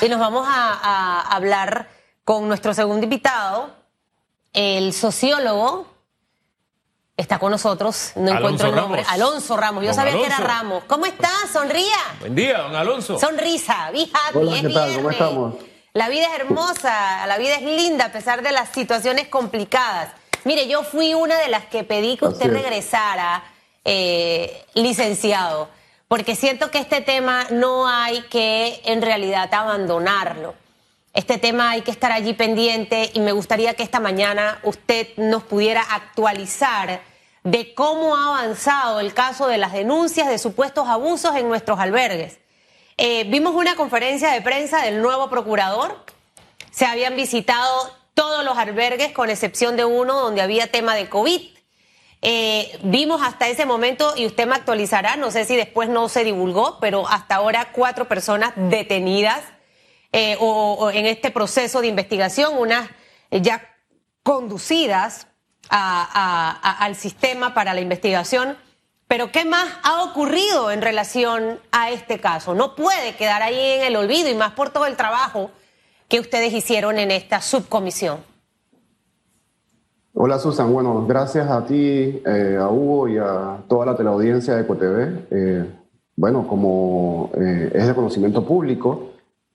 y nos vamos a, hablar con nuestro segundo invitado, el sociólogo. Está con nosotros, no encuentro el nombre. Alonso Ramos. Yo sabía que era Ramos. ¿Cómo estás? Sonría. Buen día, don Alonso. Sonrisa, be happy. Hola, ¿qué tal? ¿Cómo estamos? La vida es hermosa, la vida es linda a pesar de las situaciones complicadas. Mire, yo fui una de las que pedí que usted regresara, eh, licenciado porque siento que este tema no hay que en realidad abandonarlo. Este tema hay que estar allí pendiente y me gustaría que esta mañana usted nos pudiera actualizar de cómo ha avanzado el caso de las denuncias de supuestos abusos en nuestros albergues. Eh, vimos una conferencia de prensa del nuevo procurador. Se habían visitado todos los albergues con excepción de uno donde había tema de COVID. Eh, vimos hasta ese momento, y usted me actualizará, no sé si después no se divulgó, pero hasta ahora cuatro personas detenidas eh, o, en este proceso de investigación, unas ya conducidas al sistema para la investigación. Pero ¿qué más ha ocurrido en relación a este caso? No puede quedar ahí en el olvido y más por todo el trabajo que ustedes hicieron en esta subcomisión. Hola Susan, bueno, gracias a ti, eh, a Hugo y a toda la teleaudiencia de EcoTV. Eh, bueno, como eh, es de conocimiento público,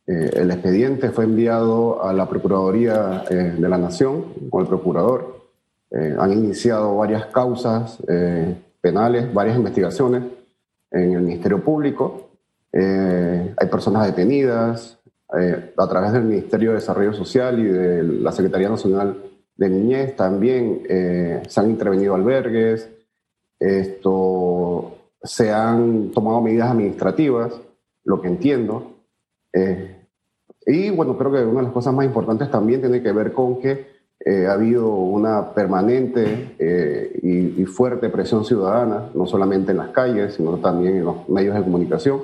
el expediente fue enviado a la Procuraduría de la Nación con el procurador. han iniciado varias causas penales, varias investigaciones en el Ministerio Público. hay personas detenidas a través del Ministerio de Desarrollo Social y de la Secretaría Nacional de niñez, también eh, se han intervenido albergues, esto, se han tomado medidas administrativas, lo que entiendo. Eh, y bueno, creo que una de las cosas más importantes también tiene que ver con que eh, ha habido una permanente y, fuerte presión ciudadana, no solamente en las calles, sino también en los medios de comunicación,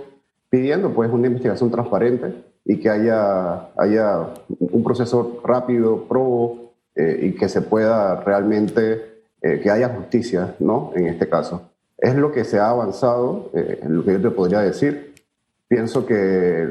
pidiendo pues una investigación transparente y que haya, haya un proceso rápido, probo, eh, y que se pueda realmente, eh, que haya justicia, ¿no? En este caso. Es lo que se ha avanzado, eh, lo que yo te podría decir. Pienso que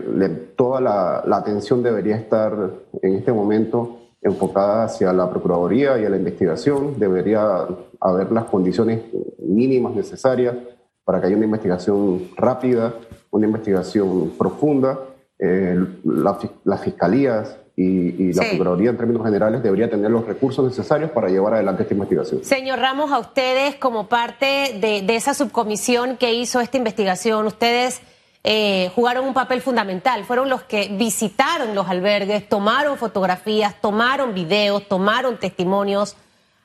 toda la, la, atención debería estar en este momento enfocada hacia la Procuraduría y a la investigación. Debería haber las condiciones mínimas necesarias para que haya una investigación rápida, una investigación profunda. las fiscalías y, la Procuraduría en términos generales debería tener los recursos necesarios para llevar adelante esta investigación. Señor Ramos, a ustedes como parte de, esa subcomisión que hizo esta investigación, ustedes eh, jugaron un papel fundamental, fueron los que visitaron los albergues, tomaron fotografías, tomaron videos, tomaron testimonios.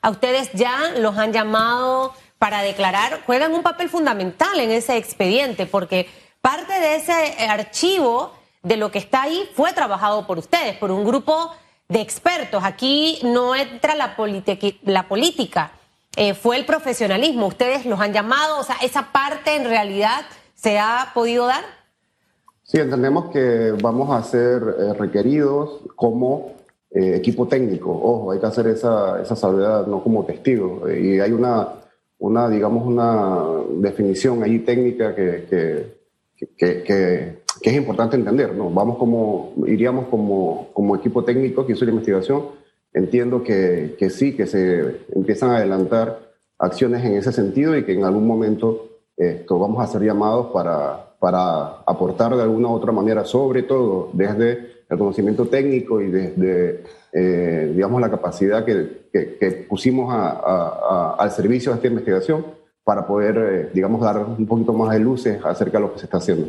A ustedes ya los han llamado para declarar, juegan un papel fundamental en ese expediente, porque parte de ese archivo de lo que está ahí fue trabajado por ustedes, por un grupo de expertos. Aquí no entra la, política, eh, fue el profesionalismo. Ustedes los han llamado, o sea, esa parte en realidad se ha podido dar. Sí, entendemos que vamos a ser eh, requeridos como eh, equipo técnico. Ojo, hay que hacer esa, esa salvedad, no como testigo. y hay una, una, digamos, una definición ahí técnica que que es importante entender, ¿no? Vamos como, iríamos como, como equipo técnico que hizo la investigación, entiendo que, que, sí, que se empiezan a adelantar acciones en ese sentido y que en algún momento esto, vamos a ser llamados para, para aportar de alguna u otra manera, sobre todo desde el conocimiento técnico y desde, eh, digamos, la capacidad que, que, pusimos a, al servicio de esta investigación para poder, eh, digamos, dar un poquito más de luces acerca de lo que se está haciendo.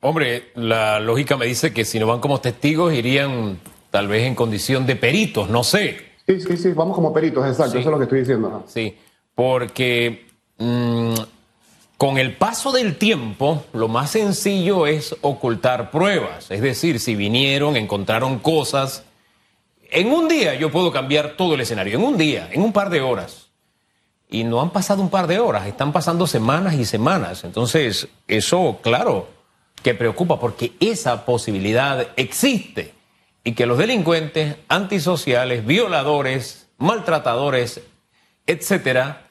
Hombre, la lógica me dice que si no van como testigos irían tal vez en condición de peritos, no sé. Sí, sí, sí, vamos como peritos, exacto, eso es lo que estoy diciendo. Sí, porque mm, con el paso del tiempo, lo más sencillo es ocultar pruebas. Es decir, si vinieron, encontraron cosas. En un día yo puedo cambiar todo el escenario, en un día, en un par de horas. Y no han pasado un par de horas, están pasando semanas y semanas. Entonces, eso, claro que preocupa porque esa posibilidad existe y que los delincuentes antisociales, violadores, maltratadores, etcétera,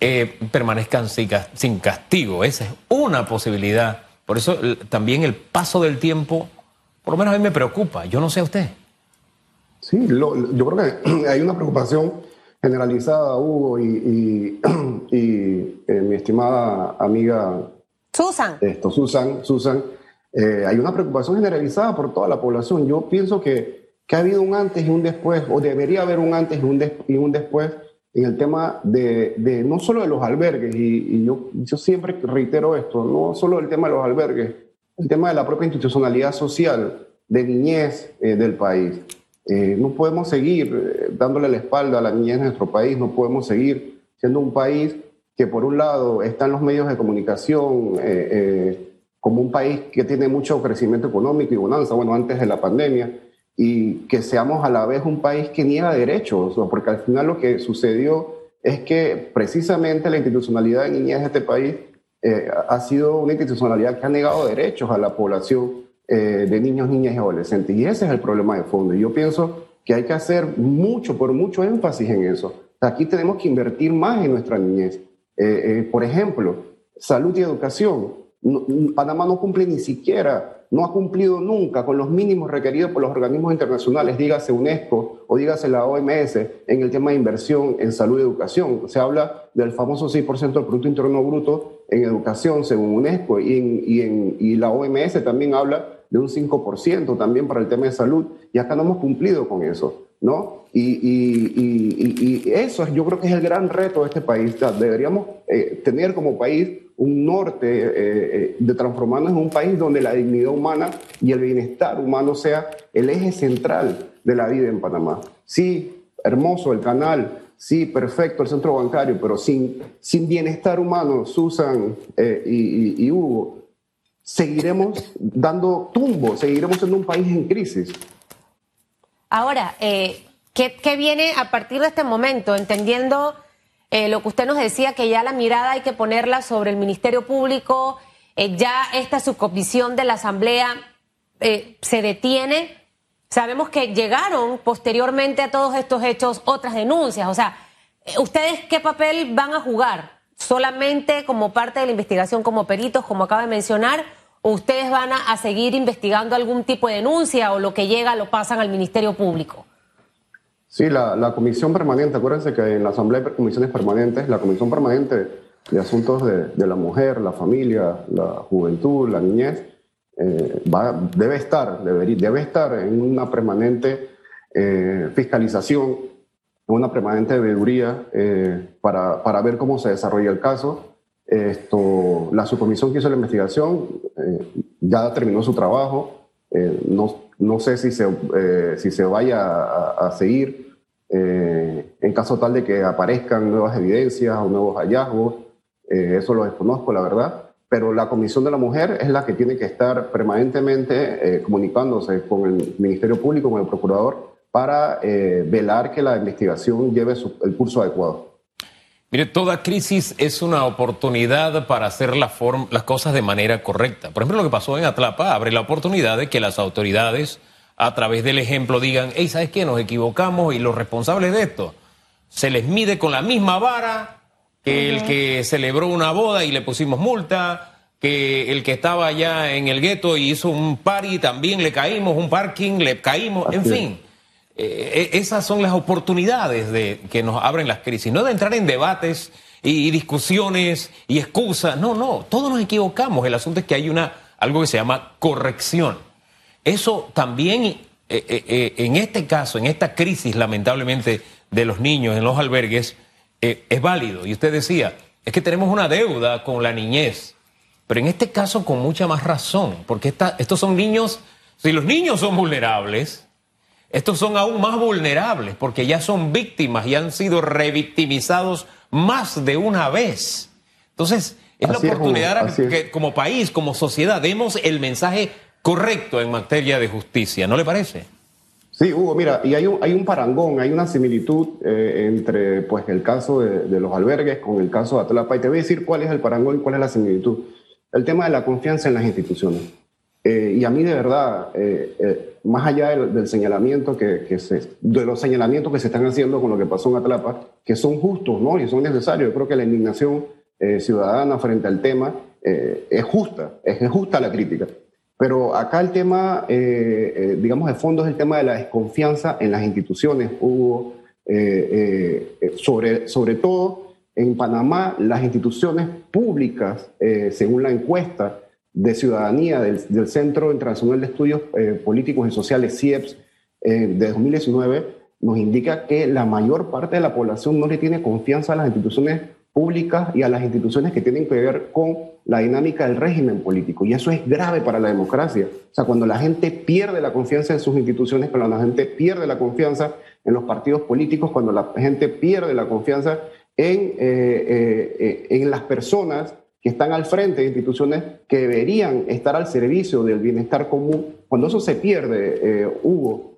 eh, permanezcan sin castigo. Esa es una posibilidad. Por eso también el paso del tiempo Por lo menos a mí me preocupa. Yo no sé a usted. Sí, yo creo que hay una preocupación generalizada, Hugo, y, eh, mi estimada amiga Susan. Esto, Susan, Susan, eh, hay una preocupación generalizada por toda la población. Yo pienso que, que, ha habido un antes y un después, o debería haber un antes y un, después en el tema de, de, no solo de los albergues, y, yo, yo siempre reitero esto, no solo el tema de los albergues, el tema de la propia institucionalidad social, de niñez eh, del país. Eh, no podemos seguir dándole la espalda a la niñez de nuestro país, no podemos seguir siendo un país que por un lado está en los medios de comunicación como un país que tiene mucho crecimiento económico y bonanza, bueno, antes de la pandemia, y que seamos a la vez un país que niega derechos, porque al final lo que sucedió es que precisamente la institucionalidad de niñez de este país eh, ha sido una institucionalidad que ha negado derechos a la población eh, de niños, niñas y adolescentes. Y ese es el problema de fondo. Y yo pienso que hay que hacer mucho, por mucho énfasis en eso. Aquí tenemos que invertir más en nuestra niñez. Eh, por ejemplo, salud y educación. Panamá no cumple ni siquiera, no ha cumplido nunca con los mínimos requeridos por los organismos internacionales, dígase UNESCO o dígase la OMS, en el tema de inversión en salud y educación. Se habla del famoso 6% del Producto Interno Bruto en educación, según UNESCO, y, en, y, la OMS también habla de un 5% también para el tema de salud, y acá no hemos cumplido con eso. ¿no? Y, y, y, eso yo creo que es el gran reto de este país. Deberíamos eh, tener como país un norte eh, eh, de transformarnos en un país donde la dignidad humana y el bienestar humano sea el eje central de la vida en Panamá. Sí, hermoso el canal, sí, perfecto el centro bancario, pero sin, sin bienestar humano, Susan y, Hugo, seguiremos dando tumbo, seguiremos siendo un país en crisis. Ahora, eh, ¿qué, viene a partir de este momento? Entendiendo eh, lo que usted nos decía, que ya la mirada hay que ponerla sobre el Ministerio Público, eh, ya esta subcomisión de la Asamblea se detiene. Sabemos que llegaron posteriormente a todos estos hechos otras denuncias. O sea, ¿ustedes qué papel van a jugar? ¿Solamente como parte de la investigación, como peritos, como acaba de mencionar? ¿O ustedes van a, seguir investigando algún tipo de denuncia o lo que llega lo pasan al Ministerio Público? Sí, la, comisión permanente, acuérdense que en la Asamblea hay comisiones permanentes, la comisión permanente de asuntos de, la mujer, la familia, la juventud, la niñez, eh, debe estar, debe estar en una permanente eh, fiscalización, una permanente veeduría eh, para, para ver cómo se desarrolla el caso esto, la subcomisión que hizo la investigación ya terminó su trabajo. Eh, no, no, sé si se, eh, si se vaya a, seguir en caso tal de que aparezcan nuevas evidencias o nuevos hallazgos. eso lo desconozco, la verdad. Pero la Comisión de la Mujer es la que tiene que estar permanentemente comunicándose con el Ministerio Público, con el Procurador, para velar que la investigación lleve el curso adecuado. Mire, toda crisis es una oportunidad para hacer las cosas de manera correcta. Por ejemplo, lo que pasó en Atlapa abre la oportunidad de que las autoridades, a través del ejemplo, digan, hey, ¿sabes qué? Nos equivocamos y los responsables de esto se les mide con la misma vara que el que celebró una boda y le pusimos multa, que el que estaba allá en el gueto y hizo un party también le caímos, un parking le caímos, en fin. Eh, eh, esas son las oportunidades de, que nos abren las crisis, no de entrar en debates y, discusiones y excusas, no, no, todos nos equivocamos, el asunto es que hay una, algo que se llama corrección. Eso también, eh, en este caso, en esta crisis lamentablemente de los niños en los albergues, es válido. Y usted decía, es que tenemos una deuda con la niñez, pero en este caso con mucha más razón, porque estos son niños, si los niños son vulnerables, estos son aún más vulnerables porque ya son víctimas y han sido revictimizados más de una vez. Entonces, es la oportunidad que como país, como sociedad, demos el mensaje correcto en materia de justicia, ¿no le parece? Sí, Hugo, mira, y hay un, hay un parangón, hay una similitud eh, entre pues, el caso de, los albergues con el caso de Atlapa. Y te voy a decir cuál es el parangón y cuál es la similitud. El tema de la confianza en las instituciones. Eh, y a mí de verdad, eh, eh, más allá del, señalamiento que, se, de los señalamientos que se están haciendo con lo que pasó en Atlapa, que son justos ¿no? y son necesarios, yo creo que la indignación ciudadana frente al tema es justa, es justa la crítica. Pero acá el tema, digamos, de fondo es el tema de la desconfianza en las instituciones. Hubo, sobre, sobre todo en Panamá, las instituciones públicas, según la encuesta de ciudadanía del, Centro Internacional de Estudios Políticos y Sociales, CIEPS, de 2019, nos indica que la mayor parte de la población no le tiene confianza a las instituciones públicas y a las instituciones que tienen que ver con la dinámica del régimen político. Y eso es grave para la democracia. O sea, cuando la gente pierde la confianza en sus instituciones, cuando la gente pierde la confianza en los partidos políticos, cuando la gente pierde la confianza en, eh, eh, eh, en las personas que están al frente de instituciones que deberían estar al servicio del bienestar común, cuando eso se pierde, Hugo,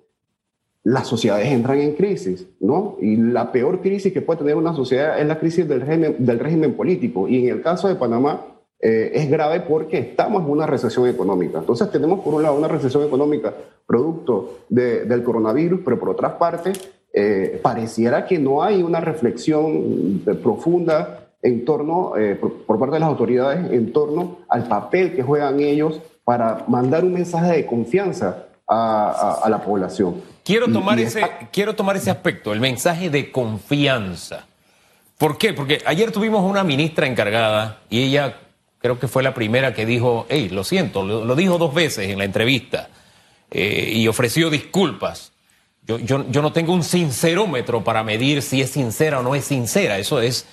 las sociedades entran en crisis, ¿no? Y la peor crisis que puede tener una sociedad es la crisis del régimen, del régimen político. Y en el caso de Panamá eh, es grave porque estamos en una recesión económica. Entonces tenemos por un lado una recesión económica producto del coronavirus, pero por otra parte eh, pareciera que no hay una reflexión profunda en torno, eh, por parte de las autoridades, en torno al papel que juegan ellos para mandar un mensaje de confianza a, la población. Quiero tomar, ese, quiero tomar ese aspecto, el mensaje de confianza. ¿Por qué? Porque ayer tuvimos una ministra encargada y ella creo que fue la primera que dijo, hey, lo siento, lo, dijo dos veces en la entrevista eh, y ofreció disculpas. Yo, yo, yo, no tengo un sincerómetro para medir si es sincera o no es sincera, eso es,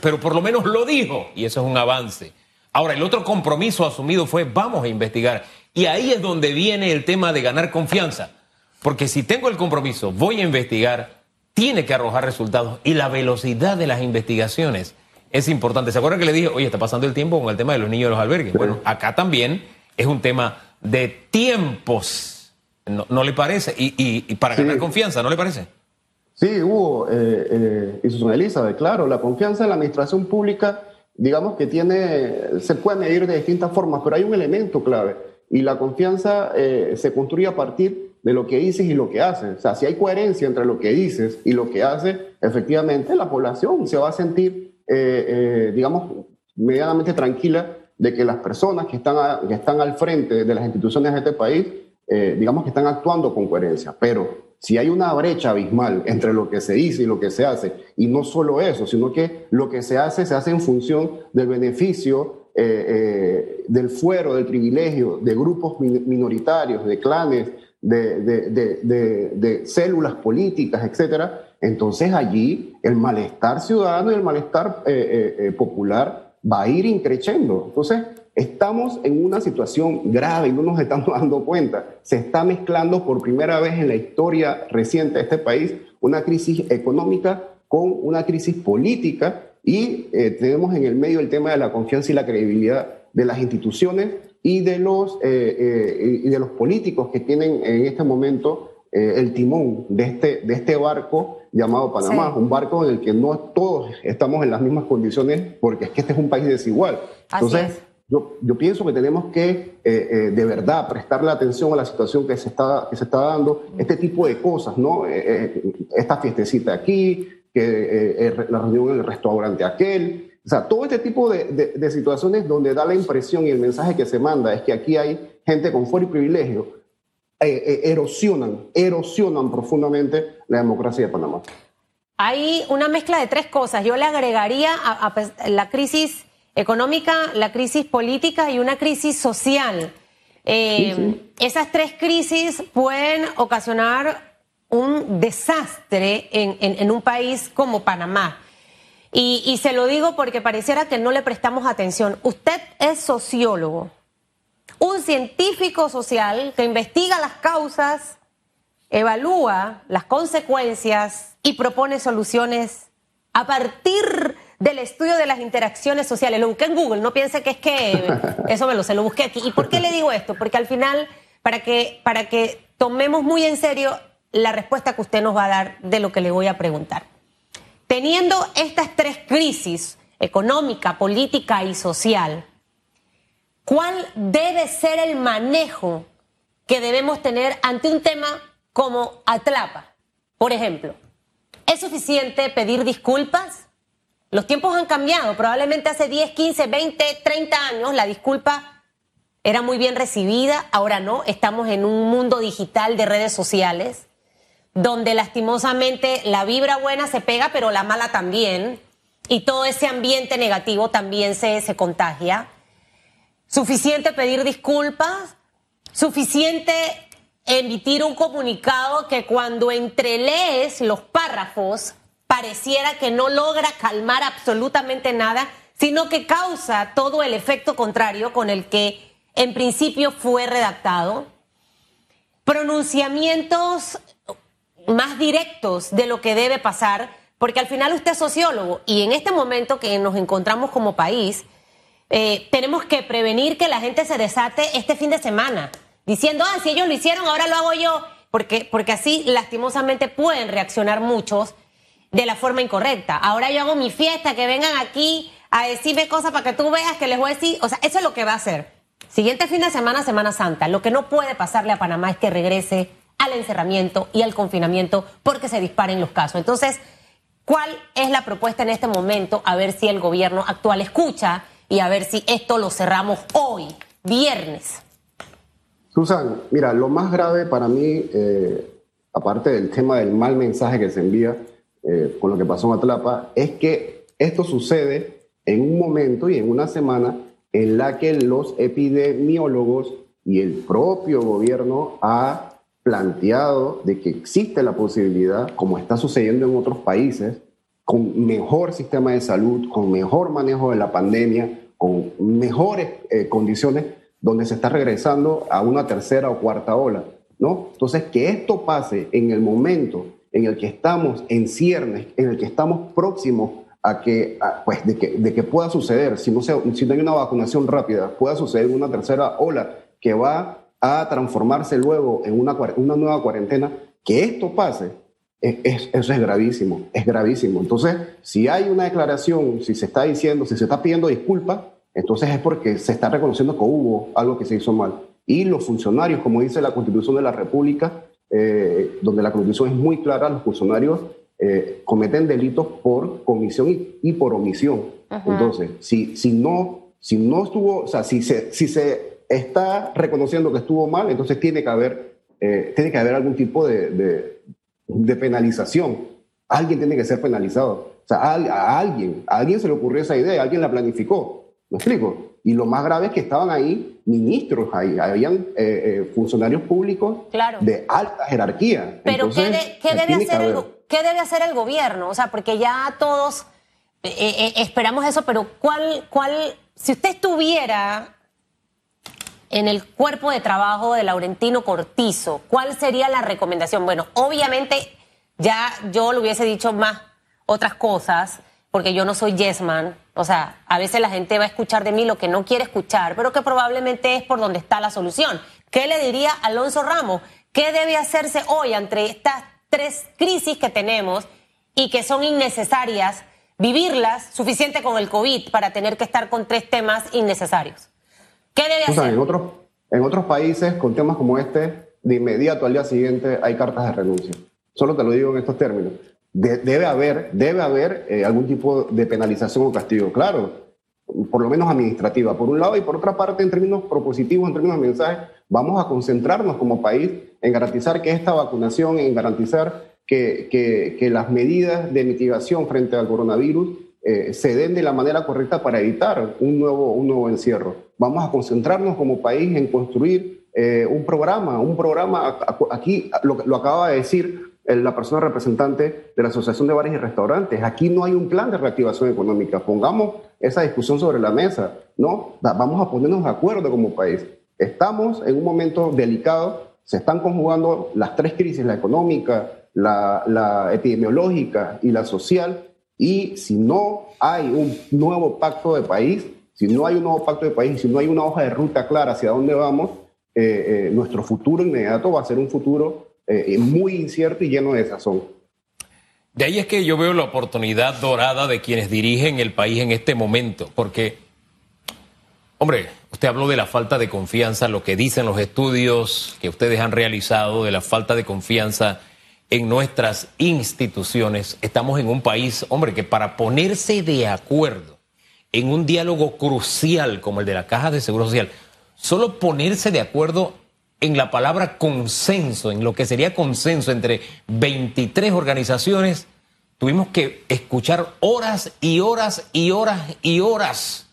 pero por lo menos lo dijo y eso es un avance. Ahora, el otro compromiso asumido fue vamos a investigar. Y ahí es donde viene el tema de ganar confianza. Porque si tengo el compromiso, voy a investigar, tiene que arrojar resultados. Y la velocidad de las investigaciones es importante. ¿Se acuerdan que le dije, oye, está pasando el tiempo con el tema de los niños de los albergues? Bueno, acá también es un tema de tiempos. ¿No, le parece? Y, para ganar confianza, ¿no le parece? Sí, Hugo, eh, eh, y Susana Elizabeth, claro, la confianza en la administración pública, digamos que tiene, se puede medir de distintas formas, pero hay un elemento clave y la confianza eh, se construye a partir de lo que dices y lo que haces. O sea, si hay coherencia entre lo que dices y lo que haces, efectivamente la población se va a sentir, eh, eh, digamos, medianamente tranquila de que las personas que están, que están al frente de las instituciones de este país, digamos que están actuando con coherencia. Pero si hay una brecha abismal entre lo que se dice y lo que se hace, y no solo eso, sino que lo que se hace se hace en función del beneficio eh, eh, del fuero, del privilegio de grupos minoritarios, de clanes, de, células políticas, etcétera, entonces allí el malestar ciudadano y el malestar eh, popular va a ir increciendo. Entonces, estamos en una situación grave y no nos estamos dando cuenta. Se está mezclando por primera vez en la historia reciente de este país una crisis económica con una crisis política y eh, tenemos en el medio el tema de la confianza y la credibilidad de las instituciones y de los, eh, eh, y de los políticos que tienen en este momento el timón de este, de este barco llamado Panamá, un barco en el que no todos estamos en las mismas condiciones porque es que este es un país desigual. Entonces, yo, yo, pienso que tenemos que de verdad prestarle atención a la situación que se está, que se está dando, este tipo de cosas, ¿no? esta fiestecita aquí, que eh, eh, la reunión en el restaurante aquel. O sea, todo este tipo de, de, situaciones donde da la impresión y el mensaje que se manda es que aquí hay gente con fuero y privilegio, eh, erosionan, erosionan profundamente la democracia de Panamá. Hay una mezcla de tres cosas. Yo le agregaría a, la crisis económica, la crisis política y una crisis social. Esas tres crisis pueden ocasionar un desastre en, un país como Panamá. Y, se lo digo porque pareciera que no le prestamos atención. Usted es sociólogo, un científico social que investiga las causas, evalúa las consecuencias y propone soluciones a partir del estudio de las interacciones sociales. Lo busqué en Google, no piense que es que eso me lo sé, lo busqué aquí. ¿Y por qué le digo esto? Porque al final, para que, para que tomemos muy en serio la respuesta que usted nos va a dar de lo que le voy a preguntar. Teniendo estas tres crisis, económica, política y social, ¿cuál debe ser el manejo que debemos tener ante un tema como Atlapa? Por ejemplo, ¿es suficiente pedir disculpas? Los tiempos han cambiado. Probablemente hace 10, 15, 20, 30 años la disculpa era muy bien recibida, ahora no, estamos en un mundo digital de redes sociales, donde lastimosamente la vibra buena se pega, pero la mala también, y todo ese ambiente negativo también se, se contagia. Suficiente pedir disculpas, suficiente emitir un comunicado que cuando entrelees los párrafos pareciera que no logra calmar absolutamente nada, sino que causa todo el efecto contrario con el que en principio fue redactado. Pronunciamientos más directos de lo que debe pasar, porque al final usted es sociólogo y en este momento que nos encontramos como país, eh, tenemos que prevenir que la gente se desate este fin de semana, diciendo, ah, si ellos lo hicieron, ahora lo hago yo, porque, porque así lastimosamente pueden reaccionar muchos de la forma incorrecta. Ahora yo hago mi fiesta, que vengan aquí a decirme cosas para que tú veas que les voy a decir, o sea, eso es lo que va a hacer. Siguiente fin de semana, Semana Santa. Lo que no puede pasarle a Panamá es que regrese al encerramiento y al confinamiento porque se disparen los casos. Entonces, ¿cuál es la propuesta en este momento? A ver si el gobierno actual escucha y a ver si esto lo cerramos hoy, viernes. Susan, mira, lo más grave para mí, eh, aparte del tema del mal mensaje que se envía eh, con lo que pasó en Atlapa, es que esto sucede en un momento y en una semana en la que los epidemiólogos y el propio gobierno ha planteado de que existe la posibilidad, como está sucediendo en otros países, con mejor sistema de salud, con mejor manejo de la pandemia, con mejores eh, condiciones, donde se está regresando a una tercera o cuarta ola, ¿no? Entonces, que esto pase en el momento en el que estamos en ciernes, en el que estamos próximos a que, pues, de que, pueda suceder, si no, se, si no hay una vacunación rápida, pueda suceder una tercera ola que va a transformarse luego en una, una nueva cuarentena, que esto pase, es, eso es gravísimo, es gravísimo. Entonces, si hay una declaración, si se está diciendo, si se está pidiendo disculpas, entonces es porque se está reconociendo que hubo algo que se hizo mal. Y los funcionarios, como dice la Constitución de la República, eh, donde la Constitución es muy clara, los funcionarios eh, cometen delitos por comisión y, por omisión. Entonces, si, si, no, si no estuvo, o sea, si se, si se está reconociendo que estuvo mal, entonces tiene que haber, eh, tiene que haber algún tipo de, de, penalización. Alguien tiene que ser penalizado. O sea, a, alguien, a alguien se le ocurrió esa idea, alguien la planificó. ¿Me explico? Y lo más grave es que estaban ahí ministros, ahí, habían eh, funcionarios públicos de alta jerarquía. Pero ¿qué, debe hacer el, ¿qué debe hacer el gobierno? O sea, porque ya todos eh, eh, esperamos eso, pero ¿cuál, cuál, si usted estuviera en el cuerpo de trabajo de Laurentino Cortizo, ¿cuál sería la recomendación? Bueno, obviamente ya yo le hubiese dicho más otras cosas, porque yo no soy yesman, o sea, a veces la gente va a escuchar de mí lo que no quiere escuchar, pero que probablemente es por donde está la solución. ¿Qué le diría Alonso Ramos? ¿Qué debe hacerse hoy entre estas tres crisis que tenemos y que son innecesarias, vivirlas suficiente con el COVID para tener que estar con tres temas innecesarios. ¿Qué debe hacer? en, otros, en otros países, con temas como este, de inmediato al día siguiente hay cartas de renuncia. Solo te lo digo en estos términos. Debe haber, debe haber eh, algún tipo de penalización o castigo, claro, por lo menos administrativa, por un lado, y por otra parte, en términos propositivos, en términos de mensajes, vamos a concentrarnos como país en garantizar que esta vacunación, en garantizar que, que, las medidas de mitigación frente al coronavirus eh, se den de la manera correcta para evitar un nuevo, un nuevo encierro. Vamos a concentrarnos como país en construir eh, un programa, un programa, aquí lo, lo acaba de decir la persona representante de la Asociación de Bares y Restaurantes. Aquí no hay un plan de reactivación económica. Pongamos esa discusión sobre la mesa, ¿no? Vamos a ponernos de acuerdo como país. Estamos en un momento delicado, se están conjugando las tres crisis, la económica, la, epidemiológica y la social, y si no hay un nuevo pacto de país, si no hay un nuevo pacto de país, si no hay una hoja de ruta clara hacia dónde vamos, eh, eh, nuestro futuro inmediato va a ser un futuro eh, muy incierto y lleno de sazón. De ahí es que yo veo la oportunidad dorada de quienes dirigen el país en este momento, porque, hombre, Usted habló de la falta de confianza, lo que dicen los estudios que ustedes han realizado, de la falta de confianza en nuestras instituciones. Estamos en un país, hombre, que para ponerse de acuerdo en un diálogo crucial como el de la Caja de Seguro Social, solo ponerse de acuerdo en la palabra consenso, en lo que sería consenso entre 23 organizaciones, tuvimos que escuchar horas y horas y horas y horas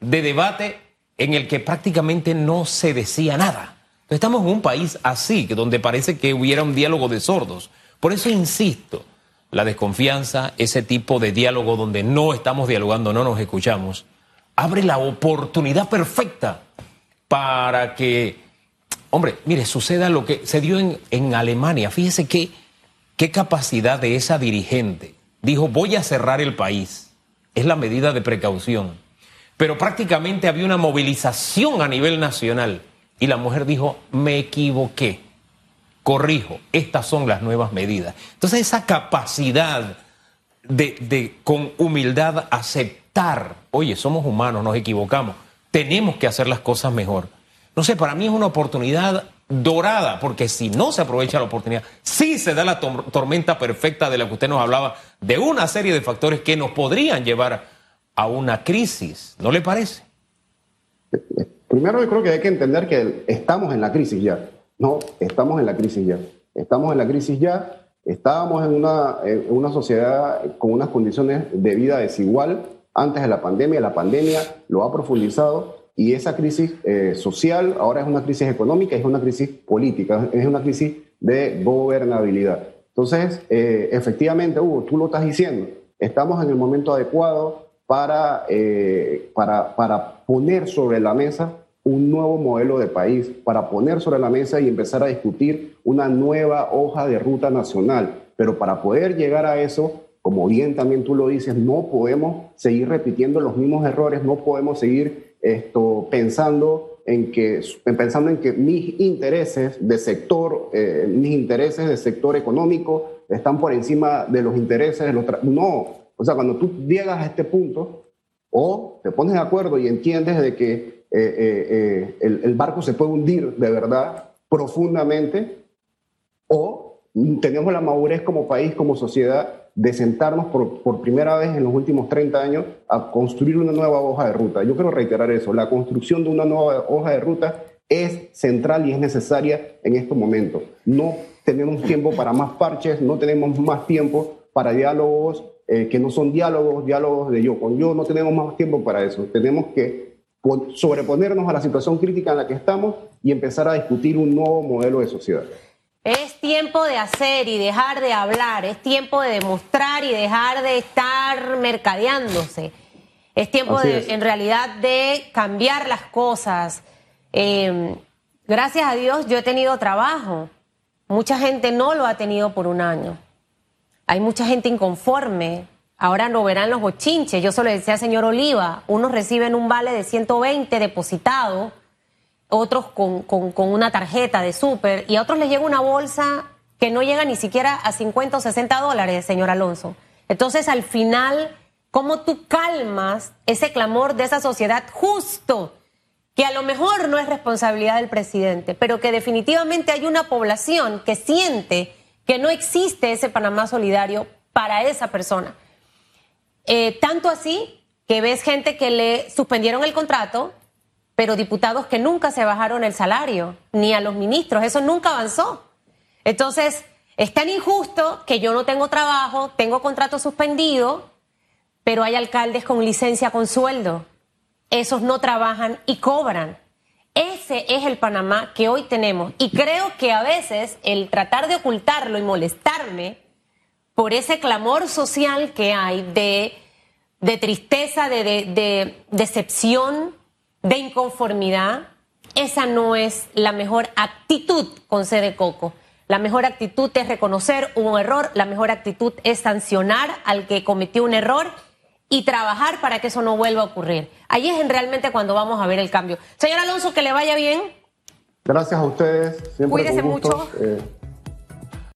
de debate en el que prácticamente no se decía nada. Estamos en un país así, donde parece que hubiera un diálogo de sordos. Por eso insisto, la desconfianza, ese tipo de diálogo donde no estamos dialogando, no nos escuchamos, abre la oportunidad perfecta para que, hombre, mire, suceda lo que se dio en, en Alemania. Fíjese qué, qué capacidad de esa dirigente. Dijo, voy a cerrar el país. Es la medida de precaución. Pero prácticamente había una movilización a nivel nacional. Y la mujer dijo, me equivoqué corrijo, estas son las nuevas medidas. Entonces esa capacidad de, con humildad aceptar, oye, somos humanos, nos equivocamos, tenemos que hacer las cosas mejor. No sé, para mí es una oportunidad dorada, porque si no se aprovecha la oportunidad, sí se da la tormenta perfecta de la que usted nos hablaba, de una serie de factores que nos podrían llevar a una crisis, ¿no le parece? Primero yo creo que hay que entender que estamos en la crisis ya. No, estamos en la crisis ya. Estamos en la crisis ya. Estábamos en una, una sociedad con unas condiciones de vida desigual antes de la pandemia. La pandemia lo ha profundizado y esa crisis eh, social ahora es una crisis económica, es una crisis política, es una crisis de gobernabilidad. Entonces, eh, efectivamente, Hugo, tú lo estás diciendo, estamos en el momento adecuado para, eh, para, para poner sobre la mesa un nuevo modelo de país para poner sobre la mesa y empezar a discutir una nueva hoja de ruta nacional. Pero para poder llegar a eso, como bien también tú lo dices, no podemos seguir repitiendo los mismos errores, no podemos seguir esto, pensando en que, pensando en que mis intereses de sector, eh, mis intereses de sector económico están por encima de los intereses de los... No, o sea, cuando tú llegas a este punto, o te pones de acuerdo y entiendes de que eh, eh, eh, el, barco se puede hundir de verdad profundamente o tenemos la madurez como país, como sociedad, de sentarnos por, por, primera vez en los últimos 30 años a construir una nueva hoja de ruta. Yo quiero reiterar eso, la construcción de una nueva hoja de ruta es central y es necesaria en estos momentos. No tenemos tiempo para más parches, no tenemos más tiempo para diálogos que no son diálogos, diálogos de yo con yo, no tenemos más tiempo para eso. Tenemos que sobreponernos a la situación crítica en la que estamos y empezar a discutir un nuevo modelo de sociedad. Es tiempo de hacer y dejar de hablar, es tiempo de demostrar y dejar de estar mercadeándose. Es tiempo de, en realidad de cambiar las cosas. Eh, gracias a Dios yo he tenido trabajo. Mucha gente no lo ha tenido por un año. Hay mucha gente inconforme, Ahora no verán los bochinches. Yo solo decía, señor Oliva, unos reciben un vale de 120 depositado, otros con, una tarjeta de súper, y a otros les llega una bolsa que no llega ni siquiera a 50 o 60 dólares, señor Alonso. Entonces, al final, ¿cómo tú calmas ese clamor de esa sociedad justo? que a lo mejor no es responsabilidad del presidente, pero que definitivamente hay una población que siente que no existe ese Panamá solidario para esa persona. Eh, tanto así que ves gente que le suspendieron el contrato, pero diputados que nunca se bajaron el salario, ni a los ministros, eso nunca avanzó. Entonces, es tan injusto que yo no tengo trabajo, tengo contrato suspendido, pero hay alcaldes con licencia con sueldo. Esos no trabajan y cobran. Ese es el Panamá que hoy tenemos. Y creo que a veces el tratar de ocultarlo y molestarme por ese clamor social que hay de, tristeza, de, decepción, de inconformidad, esa no es la mejor actitud con C de Coco. La mejor actitud es reconocer un error, la mejor actitud es sancionar al que cometió un error y trabajar para que eso no vuelva a ocurrir. Ahí es realmente cuando vamos a ver el cambio. Señor Alonso, que le vaya bien. Gracias a ustedes. Cuídese mucho. Eh,